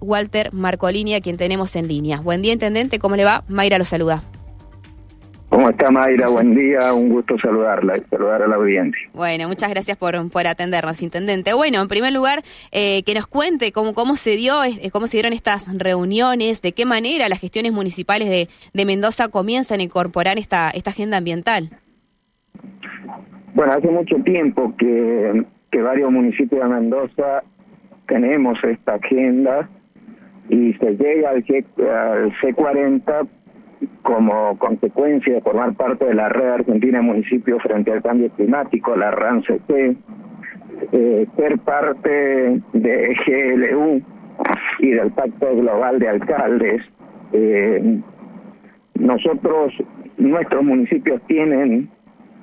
Walter Marcolini, a quien tenemos en línea. Buen día, intendente, ¿cómo le va? Mayra lo saluda. ¿Cómo está Mayra? Buen día, un gusto saludarla y saludar a la audiencia. Bueno, muchas gracias por, por atendernos, intendente. Bueno, en primer lugar, eh, que nos cuente cómo, cómo se dio, eh, cómo se dieron estas reuniones, de qué manera las gestiones municipales de, de Mendoza comienzan a incorporar esta, esta agenda ambiental. Bueno, hace mucho tiempo que, que varios municipios de Mendoza tenemos esta agenda y se llega al, G, al C40 como consecuencia de formar parte de la red argentina de municipios frente al cambio climático, la RAN-CP, eh, ser parte de GLU y del Pacto Global de Alcaldes. Eh, nosotros, nuestros municipios tienen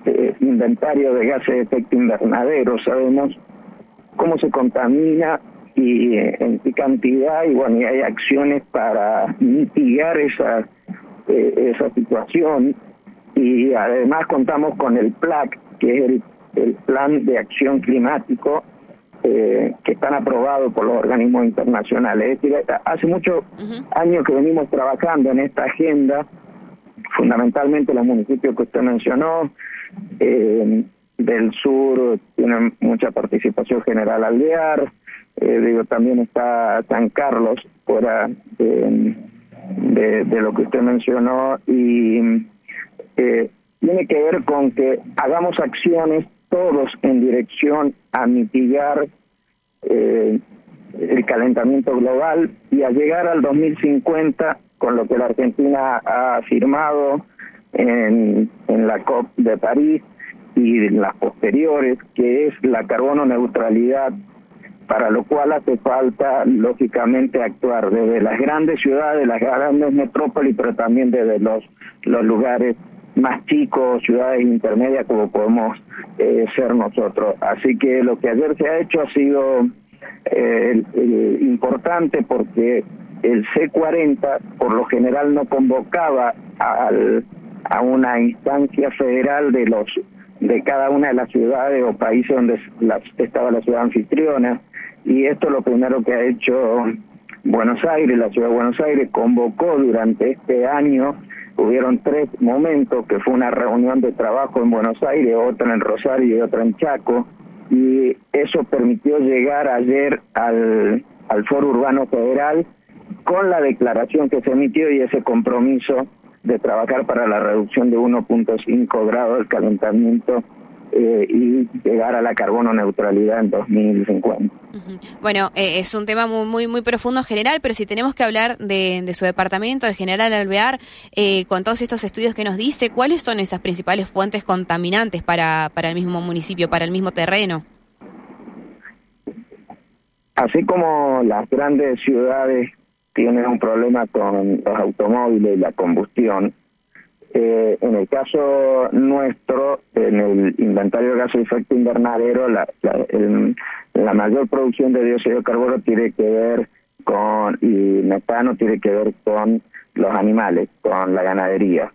eh, inventario de gases de efecto invernadero, sabemos cómo se contamina y eh, en qué cantidad y bueno y hay acciones para mitigar esa eh, esa situación y además contamos con el PLAC que es el, el plan de acción climático eh, que están aprobados por los organismos internacionales. Es decir, hace muchos años que venimos trabajando en esta agenda, fundamentalmente los municipios que usted mencionó, eh, del sur tienen mucha participación general aldear, eh, digo, también está San Carlos fuera de, lo que usted mencionó y eh, tiene que ver con que hagamos acciones todos en dirección a mitigar eh, el calentamiento global y a llegar al 2050 con lo que la Argentina ha firmado en, en la COP de París y las posteriores, que es la carbono neutralidad para lo cual hace falta, lógicamente, actuar desde las grandes ciudades, las grandes metrópolis, pero también desde los, los lugares más chicos, ciudades intermedias, como podemos eh, ser nosotros. Así que lo que ayer se ha hecho ha sido eh, importante porque el C40 por lo general no convocaba al, a una instancia federal de los de cada una de las ciudades o países donde estaba la ciudad anfitriona y esto lo primero que ha hecho Buenos Aires, la ciudad de Buenos Aires convocó durante este año, hubieron tres momentos, que fue una reunión de trabajo en Buenos Aires, otra en Rosario y otra en Chaco, y eso permitió llegar ayer al, al Foro Urbano Federal con la declaración que se emitió y ese compromiso de trabajar para la reducción de 1.5 grados del calentamiento eh, y llegar a la carbono neutralidad en 2050. Bueno, eh, es un tema muy, muy muy profundo en general, pero si tenemos que hablar de, su departamento, de General Alvear, eh, con todos estos estudios que nos dice, ¿cuáles son esas principales fuentes contaminantes para, para el mismo municipio, para el mismo terreno? Así como las grandes ciudades tienen un problema con los automóviles y la combustión, eh, en el caso nuestro, en el inventario de gases de efecto invernadero, la, la, mayor producción de dióxido de carbono tiene que ver con, y metano tiene que ver con los animales, con la ganadería.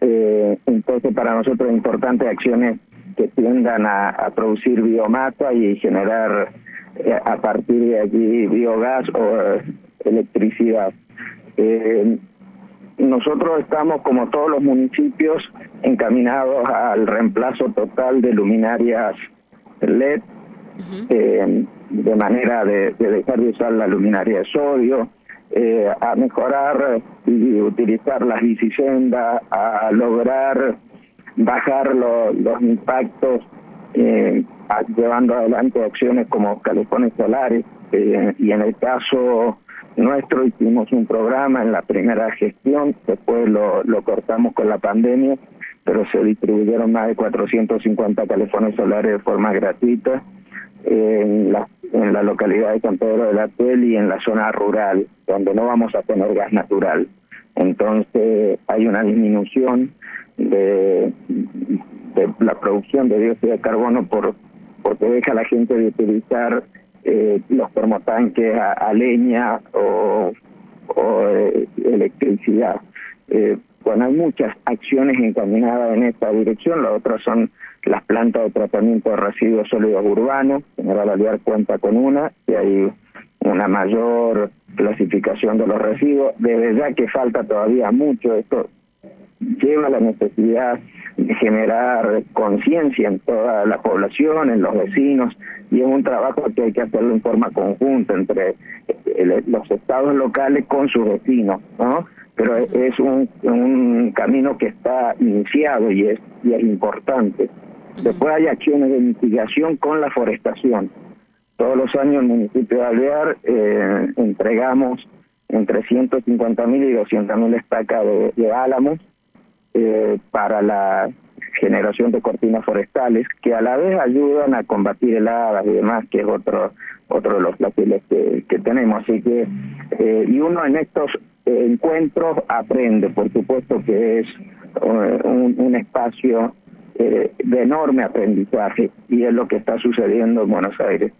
eh, entonces, para nosotros es importante acciones que tiendan a, producir biomasa y generar eh, a partir de allí biogás o eh, electricidad. Nosotros estamos, como todos los municipios, encaminados al reemplazo total de luminarias LED, eh, de manera de, dejar de usar la luminaria de sodio, eh, a mejorar y utilizar las bicisendas, a lograr bajar los impactos, eh, llevando adelante acciones como calefones solares, y en el caso nuestro, hicimos un programa en la primera gestión, después lo, lo cortamos con la pandemia, pero se distribuyeron más de 450 teléfonos solares de forma gratuita en la, en la localidad de San Pedro de la Tel y en la zona rural, donde no vamos a tener gas natural. Entonces hay una disminución de, de la producción de dióxido de carbono por porque deja a la gente de utilizar eh, los termotanques a, leña o, eh, electricidad. Eh, bueno, hay muchas acciones encaminadas en esta dirección, las otras son las plantas de tratamiento de residuos sólidos urbanos, General Aliar cuenta con una, y hay una mayor clasificación de los residuos. Desde ya que falta todavía mucho, esto lleva a la necesidad generar conciencia en toda la población, en los vecinos, y es un trabajo que hay que hacerlo en forma conjunta entre eh, los estados locales con sus vecinos, ¿no? Pero es un, un camino que está iniciado y es, y es importante. Después hay acciones de mitigación con la forestación. Todos los años en el municipio de Alvear eh, entregamos entre 150 mil y 200 mil estacas de, de álamos eh, para la generación de cortinas forestales que a la vez ayudan a combatir heladas y demás, que es otro otro de los placeres que, tenemos. Así que, eh, y uno en estos encuentros aprende, por supuesto que es eh, un, un espacio eh, de enorme aprendizaje y es lo que está sucediendo en Buenos Aires.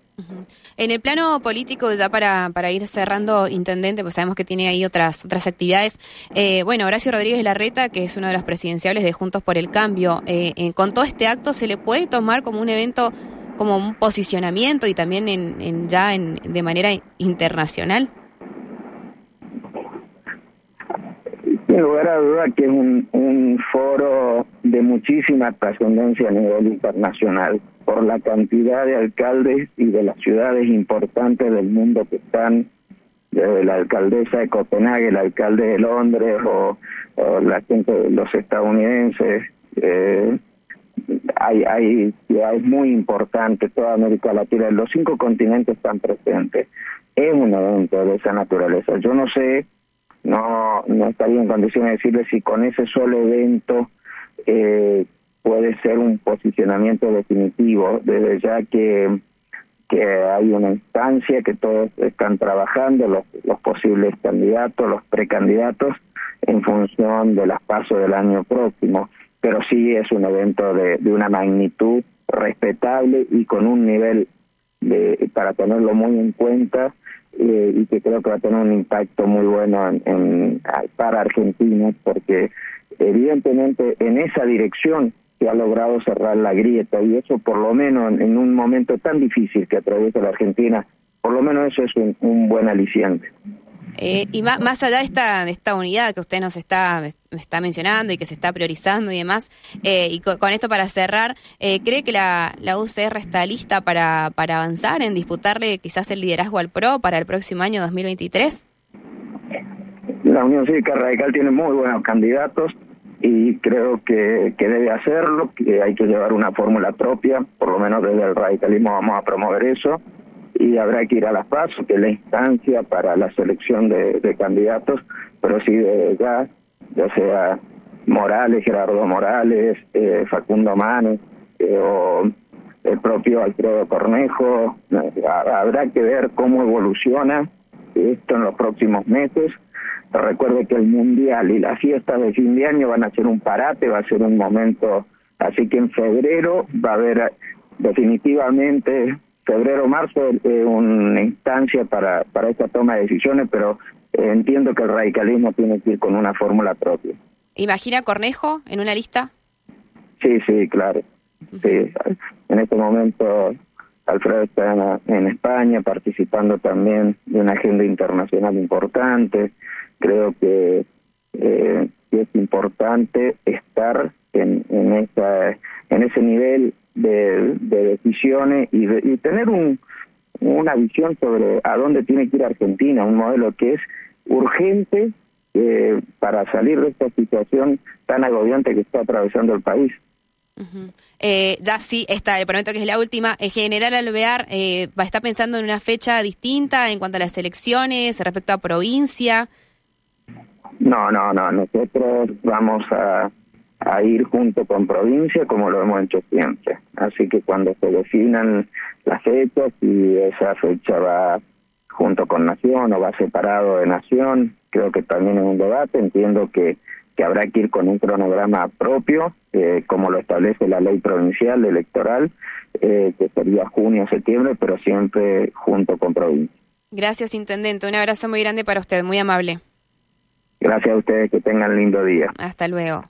En el plano político, ya para, para ir cerrando, intendente, pues sabemos que tiene ahí otras otras actividades. Eh, bueno, Horacio Rodríguez Larreta, que es uno de los presidenciables de Juntos por el Cambio, eh, con todo este acto, ¿se le puede tomar como un evento, como un posicionamiento y también en, en ya en, de manera internacional? Sin lugar a duda que es un, un foro de muchísima trascendencia a nivel internacional por la cantidad de alcaldes y de las ciudades importantes del mundo que están, desde la alcaldesa de Copenhague, el alcalde de Londres o, la gente de los estadounidenses. Eh, hay, hay ciudades muy importantes, toda América Latina, los cinco continentes están presentes. Es un evento de esa naturaleza. Yo no sé, no, no estaría en condiciones de decirle si con ese solo evento eh, puede ser un posicionamiento definitivo, desde ya que, que hay una instancia que todos están trabajando, los, posibles candidatos, los precandidatos, en función de las pasos del año próximo, pero sí es un evento de, de una magnitud respetable y con un nivel de para tenerlo muy en cuenta eh, y que creo que va a tener un impacto muy bueno en, para Argentina porque evidentemente en esa dirección que ha logrado cerrar la grieta y eso por lo menos en un momento tan difícil que atraviesa la Argentina, por lo menos eso es un, buen aliciente. Eh, y más, más, allá de esta, de esta unidad que usted nos está, está mencionando y que se está priorizando y demás, eh, y con, esto para cerrar, eh, ¿cree que la, la UCR está lista para, para avanzar en disputarle quizás el liderazgo al PRO para el próximo año 2023? La Unión Cívica Radical tiene muy buenos candidatos, y creo que, que debe hacerlo, que hay que llevar una fórmula propia, por lo menos desde el radicalismo vamos a promover eso, y habrá que ir a las pasos, que la instancia para la selección de, candidatos, pero sí de ya, ya sea Morales, Gerardo Morales, eh, Facundo Manes, eh, o el propio Alfredo Cornejo, habrá que ver cómo evoluciona esto en los próximos meses. Recuerde que el Mundial y las fiestas de fin de año van a ser un parate, va a ser un momento, así que en febrero va a haber definitivamente, febrero-marzo, eh, una instancia para, para esta toma de decisiones, pero entiendo que el radicalismo tiene que ir con una fórmula propia. ¿Imagina Cornejo en una lista? Sí, sí, claro. Sí. En este momento Alfredo está en, España participando también de una agenda internacional importante creo que, eh, es importante estar en, en, esa, en ese nivel de, decisiones y, y tener un, una visión sobre a dónde tiene que ir Argentina, un modelo que es urgente eh, para salir de esta situación tan agobiante que está atravesando el país. eh, ya sí, está, le prometo que es la última. El general Alvear eh, estar pensando en una fecha distinta en cuanto a las elecciones, respecto a provincia. No, no, no. Nosotros vamos a, a ir junto con provincia como lo hemos hecho siempre. Así que cuando se definan las fechas y esa fecha va junto con Nación o va separado de Nación, creo que también es un debate. Entiendo que, que habrá que ir con un cronograma propio, eh, como lo establece la ley provincial electoral, eh, que sería junio, septiembre, pero siempre junto con provincia. Gracias, Intendente. Un abrazo muy grande para usted, muy amable. Gracias a ustedes, que tengan lindo día. Hasta luego.